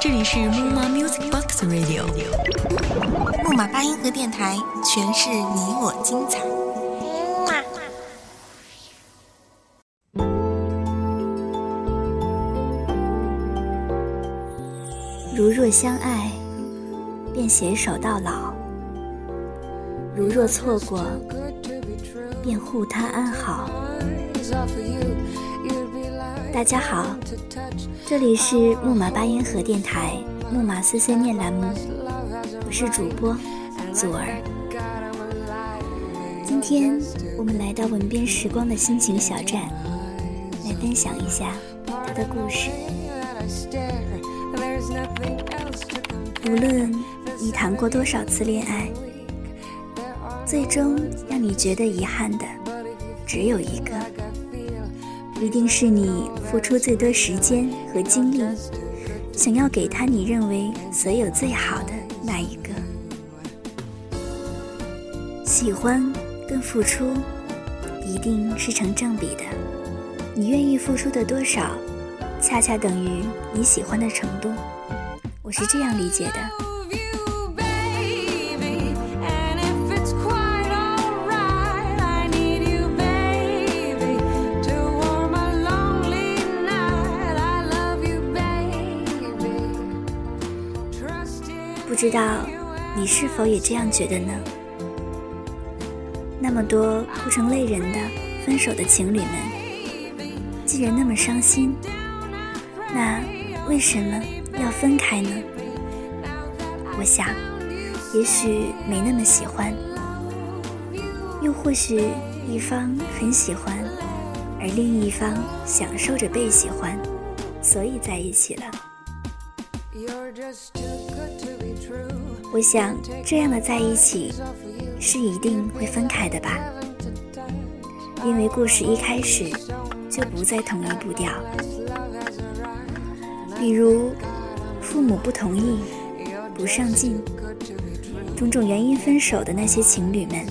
这里是木马 Music Box Radio，木马八音盒电台，诠释你我精彩。如若相爱，便携手到老；如若错过，便护他安好。大家好，这里是木马八音盒电台木马碎碎念栏目，我是主播左儿。今天我们来到文编时光的心情小站，来分享一下他的故事。无论你谈过多少次恋爱，最终让你觉得遗憾的只有一个，一定是你付出最多时间和精力，想要给他你认为所有最好的那一个。喜欢跟付出一定是成正比的，你愿意付出的多少，恰恰等于你喜欢的程度。我是这样理解的。不知道你是否也这样觉得呢？那么多哭成泪人的分手的情侣们，既然那么伤心，那为什么？要分开呢？我想，也许没那么喜欢，又或许一方很喜欢，而另一方享受着被喜欢，所以在一起了。我想，这样的在一起是一定会分开的吧？因为故事一开始就不在同一步调，比如。父母不同意，不上进，种种原因分手的那些情侣们，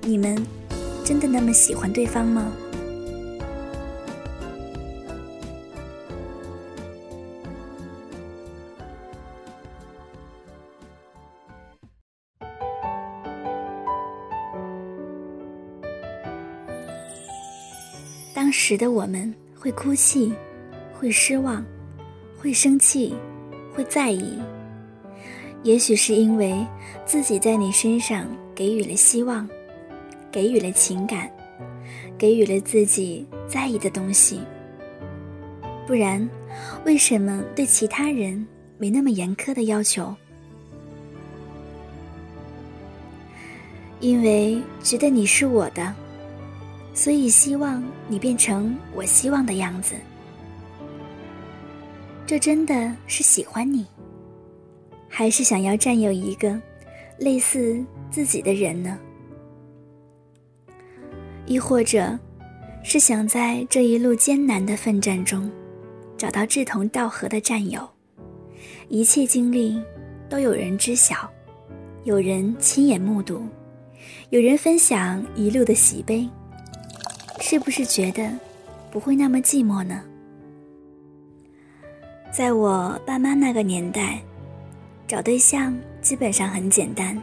你们真的那么喜欢对方吗？时的我们会哭泣，会失望。会生气，会在意，也许是因为自己在你身上给予了希望，给予了情感，给予了自己在意的东西。不然，为什么对其他人没那么严苛的要求？因为觉得你是我的，所以希望你变成我希望的样子。这真的是喜欢你，还是想要占有一个类似自己的人呢？亦或者，是想在这一路艰难的奋战中，找到志同道合的战友，一切经历都有人知晓，有人亲眼目睹，有人分享一路的喜悲，是不是觉得不会那么寂寞呢？在我爸妈那个年代，找对象基本上很简单。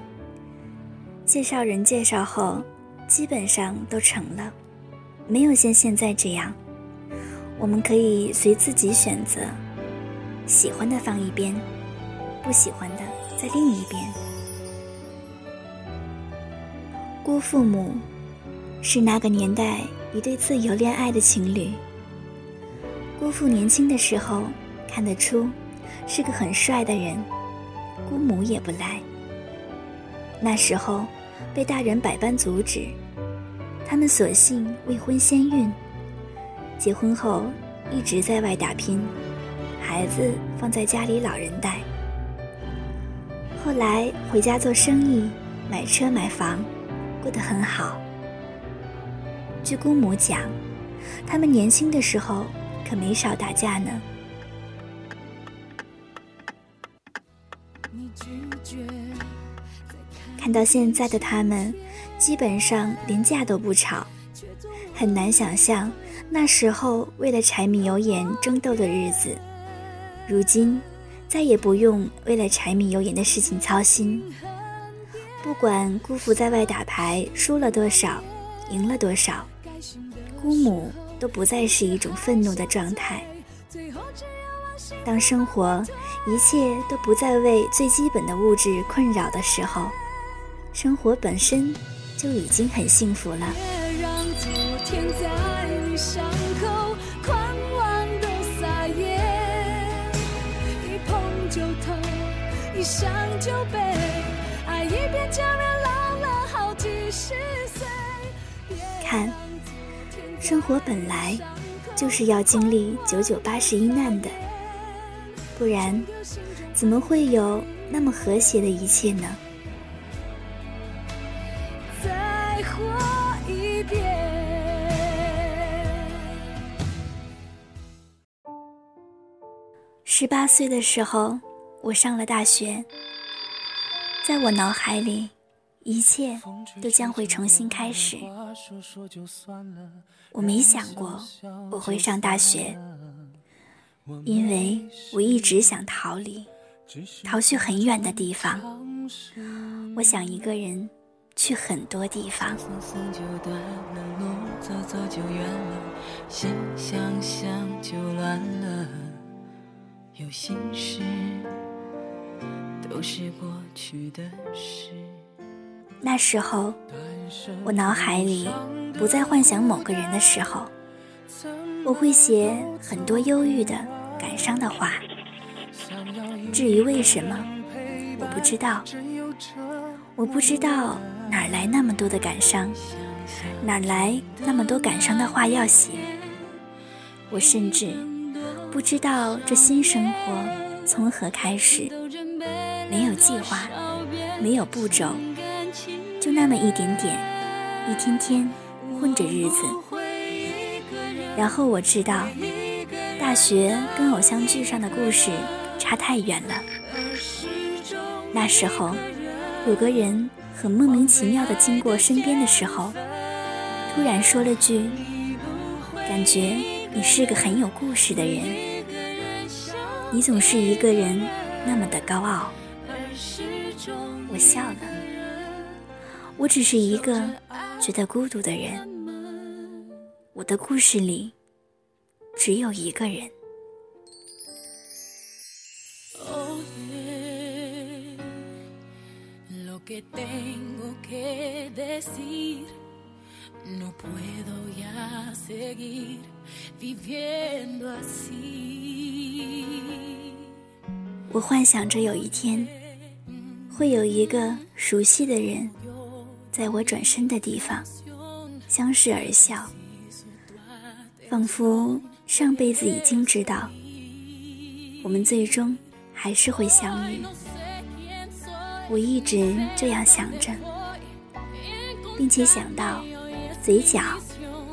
介绍人介绍后，基本上都成了，没有像现在这样，我们可以随自己选择，喜欢的放一边，不喜欢的在另一边。姑父母是那个年代一对自由恋爱的情侣。姑父年轻的时候。看得出，是个很帅的人，姑母也不赖。那时候，被大人百般阻止，他们索性未婚先孕。结婚后一直在外打拼，孩子放在家里老人带。后来回家做生意，买车买房，过得很好。据姑母讲，他们年轻的时候可没少打架呢。看到现在的他们，基本上连架都不吵，很难想象那时候为了柴米油盐争斗的日子，如今再也不用为了柴米油盐的事情操心。不管姑父在外打牌输了多少，赢了多少，姑母都不再是一种愤怒的状态。当生活一切都不再为最基本的物质困扰的时候，生活本身就已经很幸福了。看，生活本来就是要经历九九八十一难的，不然怎么会有那么和谐的一切呢？再活一遍。十八岁的时候，我上了大学，在我脑海里。一切都将会重新开始。我没想过我会上大学，因为我一直想逃离，逃去很远的地方。我想一个人去很多地方。心想想就乱了有心事都是过去的事。那时候，我脑海里不再幻想某个人的时候，我会写很多忧郁的、感伤的话。至于为什么，我不知道。我不知道哪来那么多的感伤，哪来那么多感伤的话要写。我甚至不知道这新生活从何开始，没有计划，没有步骤。就那么一点点，一天天混着日子。然后我知道，大学跟偶像剧上的故事差太远了。那时候，有个人很莫名其妙的经过身边的时候，突然说了句：“感觉你是个很有故事的人。你总是一个人那么的高傲。”我笑了。我只是一个觉得孤独的人，我的故事里只有一个人。我幻想着有一天，会有一个熟悉的人。在我转身的地方，相视而笑，仿佛上辈子已经知道，我们最终还是会相遇。我一直这样想着，并且想到，嘴角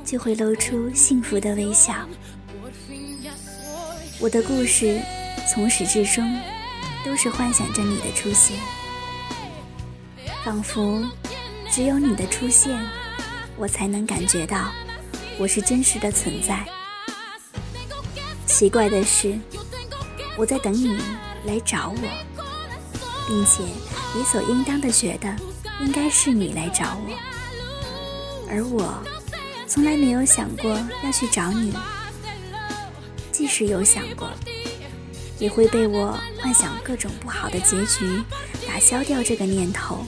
就会露出幸福的微笑。我的故事从始至终都是幻想着你的出现，仿佛。只有你的出现，我才能感觉到我是真实的存在。奇怪的是，我在等你来找我，并且理所应当的觉得应该是你来找我，而我从来没有想过要去找你。即使有想过，也会被我幻想各种不好的结局打消掉这个念头。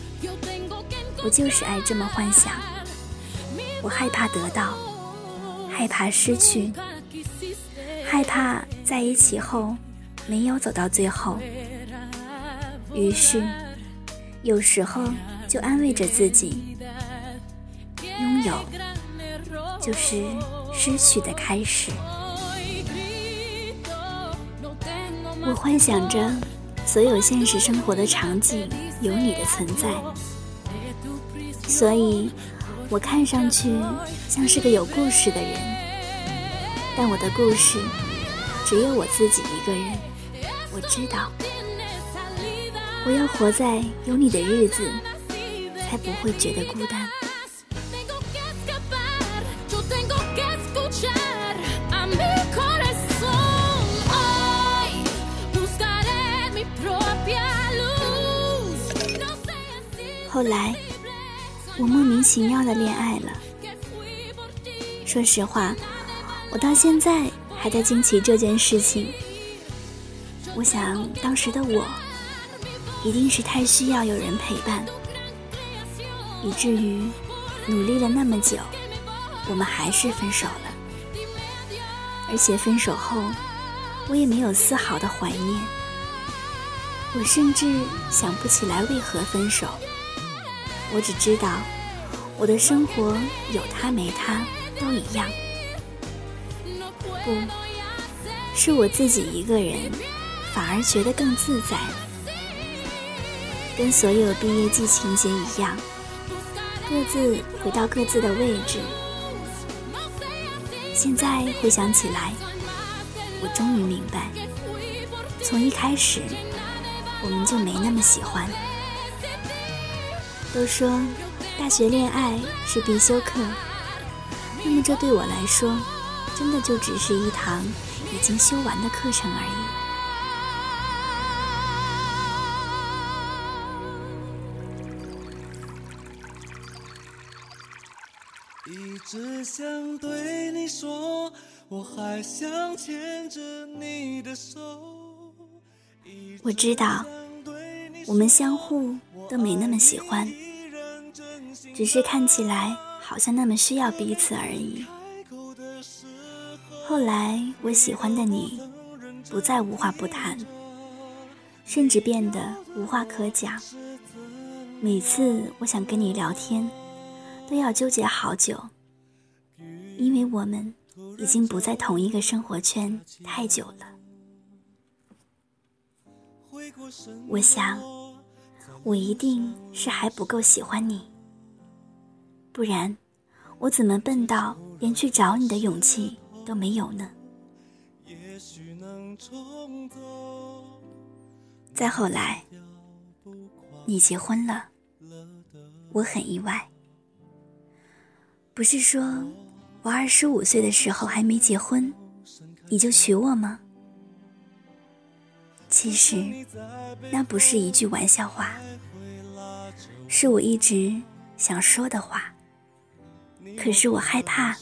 我就是爱这么幻想，我害怕得到，害怕失去，害怕在一起后没有走到最后。于是，有时候就安慰着自己，拥有就是失去的开始。我幻想着所有现实生活的场景有你的存在。所以我看上去像是个有故事的人，但我的故事只有我自己一个人，我知道我要活在有你的日子。才不会觉得孤单。后来。我莫名其妙的恋爱了。说实话，我到现在还在惊奇这件事情。我想当时的我，一定是太需要有人陪伴，以至于努力了那么久，我们还是分手了。而且分手后，我也没有丝毫的怀念。我甚至想不起来为何分手。我只知道，我的生活有他没他都一样。不是我自己一个人，反而觉得更自在。跟所有毕业季情节一样，各自回到各自的位置。现在回想起来，我终于明白，从一开始我们就没那么喜欢。都说大学恋爱是必修课，那么这对我来说，真的就只是一堂已经修完的课程而已。一直想对你说，我还想牵着你的手。我知道，我们相互都没那么喜欢。只是看起来好像那么需要彼此而已。后来我喜欢的你，不再无话不谈，甚至变得无话可讲。每次我想跟你聊天，都要纠结好久，因为我们已经不在同一个生活圈太久了。我想，我一定是还不够喜欢你。不然，我怎么笨到连去找你的勇气都没有呢？再后来，你结婚了，我很意外。不是说我二十五岁的时候还没结婚，你就娶我吗？其实，那不是一句玩笑话，是我一直想说的话。可是我害怕，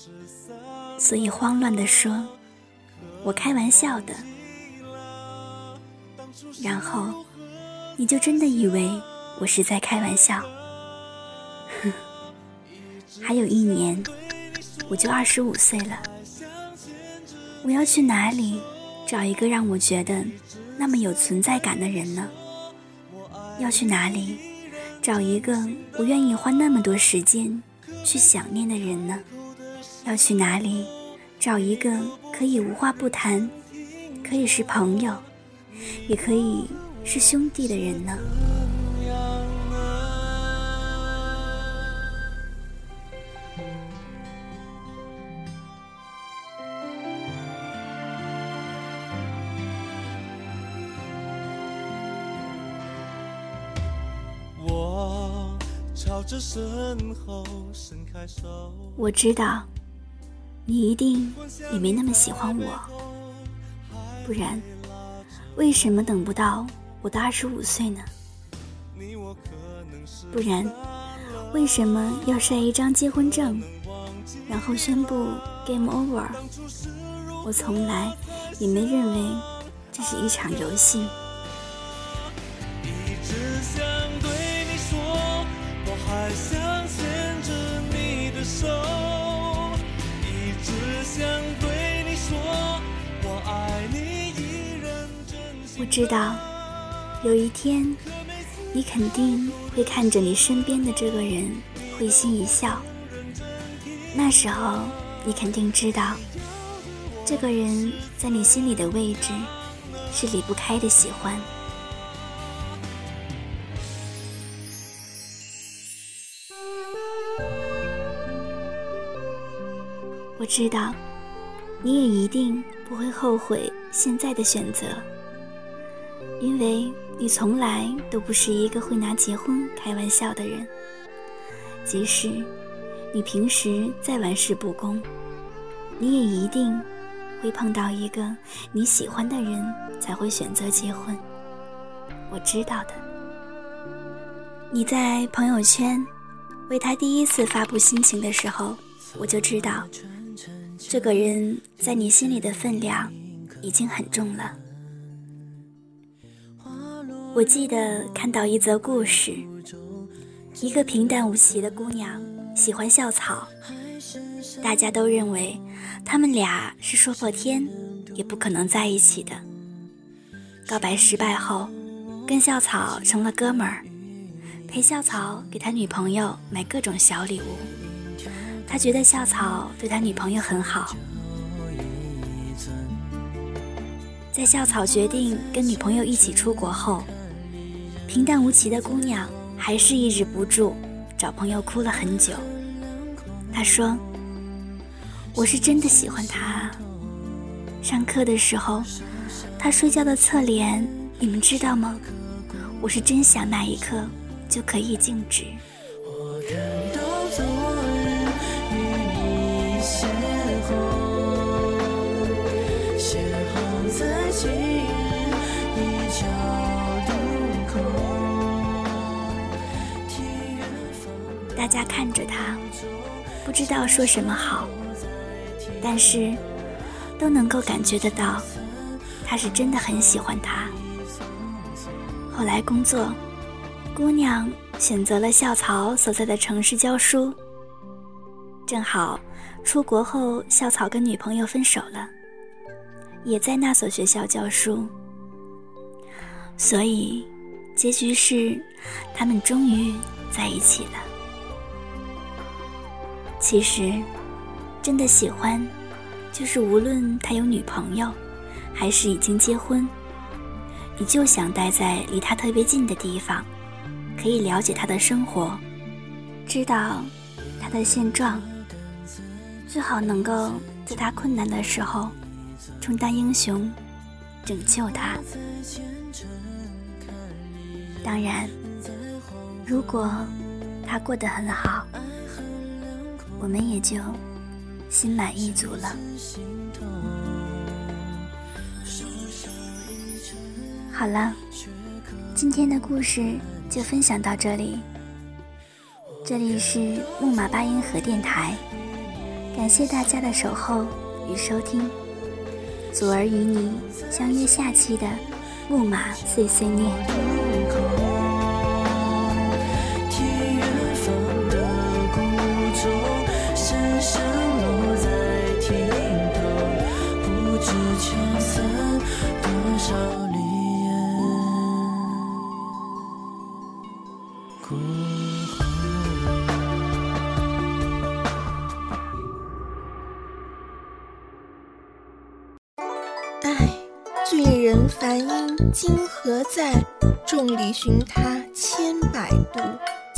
所以慌乱地说：“我开玩笑的。”然后你就真的以为我是在开玩笑。哼，还有一年我就二十五岁了，我要去哪里找一个让我觉得那么有存在感的人呢？要去哪里找一个我愿意花那么多时间？去想念的人呢？要去哪里找一个可以无话不谈，可以是朋友，也可以是兄弟的人呢？我知道，你一定也没那么喜欢我，不然，为什么等不到我的二十五岁呢？不然，为什么要晒一张结婚证，然后宣布 game over？我从来也没认为这是一场游戏。知道，有一天，你肯定会看着你身边的这个人会心一笑。那时候，你肯定知道，这个人在你心里的位置是离不开的喜欢。我知道，你也一定不会后悔现在的选择。因为你从来都不是一个会拿结婚开玩笑的人，即使你平时再玩世不恭，你也一定会碰到一个你喜欢的人才会选择结婚。我知道的。你在朋友圈为他第一次发布心情的时候，我就知道，这个人在你心里的分量已经很重了。我记得看到一则故事，一个平淡无奇的姑娘喜欢校草，大家都认为他们俩是说破天也不可能在一起的。告白失败后，跟校草成了哥们儿。陪校草给他女朋友买各种小礼物，他觉得校草对他女朋友很好。在校草决定跟女朋友一起出国后，平淡无奇的姑娘还是抑制不住找朋友哭了很久。她说：“我是真的喜欢他。上课的时候，他睡觉的侧脸，你们知道吗？我是真想那一刻。”就可以静止。大家看着他，不知道说什么好，但是都能够感觉得到，他是真的很喜欢他。后来工作。姑娘选择了校草所在的城市教书。正好出国后，校草跟女朋友分手了，也在那所学校教书。所以，结局是他们终于在一起了。其实，真的喜欢，就是无论他有女朋友，还是已经结婚，你就想待在离他特别近的地方。可以了解他的生活，知道他的现状，最好能够在他困难的时候充当英雄，拯救他。当然，如果他过得很好，我们也就心满意足了。好了，今天的故事。就分享到这里。这里是木马八音盒电台，感谢大家的守候与收听。祖儿与你相约下期的木马碎碎念。人梵音今何在？众里寻他千百度，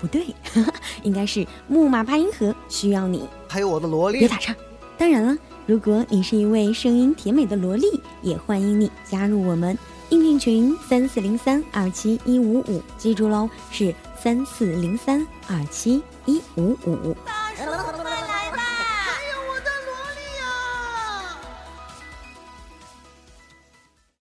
不对，应该是木马八音盒需要你，还有我的萝莉，别打岔。当然了，如果你是一位声音甜美的萝莉，也欢迎你加入我们应聘群三四零三二七一五五，记住喽，是三四零三二七一五五。